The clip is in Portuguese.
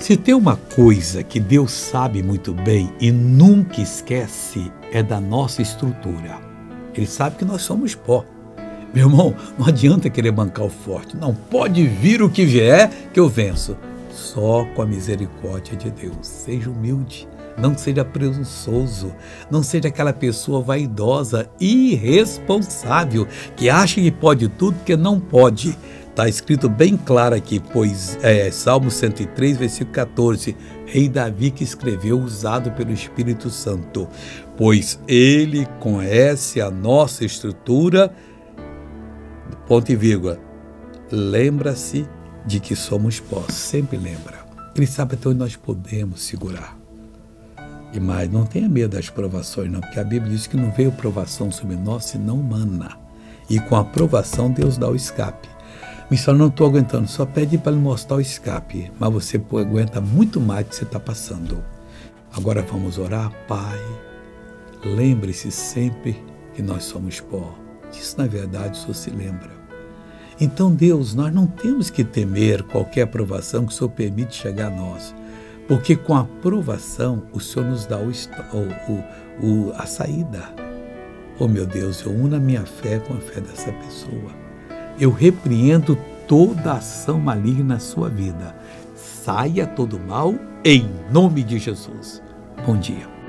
Se tem uma coisa que Deus sabe muito bem e nunca esquece, é da nossa estrutura. Ele sabe que nós somos pó. Meu irmão, não adianta querer bancar o forte. Não pode vir o que vier que eu venço. Só com a misericórdia de Deus. Seja humilde. Não seja presunçoso, não seja aquela pessoa vaidosa, irresponsável, que acha que pode tudo que não pode. Está escrito bem claro aqui, pois é, Salmo 103, versículo 14, Rei Davi que escreveu, usado pelo Espírito Santo, pois ele conhece a nossa estrutura, ponto e vírgula, lembra-se de que somos pó, sempre lembra. Ele sabe até onde nós podemos segurar. E mais, não tenha medo das provações, não, porque a Bíblia diz que não veio provação sobre nós, senão humana. E com a provação, Deus dá o escape. Missão, não estou aguentando, só pede para ele mostrar o escape, mas você aguenta muito mais do que você está passando. Agora vamos orar, Pai. Lembre-se sempre que nós somos pó. Disso, na verdade, o Senhor se lembra. Então, Deus, nós não temos que temer qualquer aprovação que o Senhor permite chegar a nós. Porque com a aprovação o Senhor nos dá o, o, o, a saída. Oh meu Deus, eu uno a minha fé com a fé dessa pessoa. Eu repreendo toda ação maligna na sua vida. Saia todo mal em nome de Jesus. Bom dia.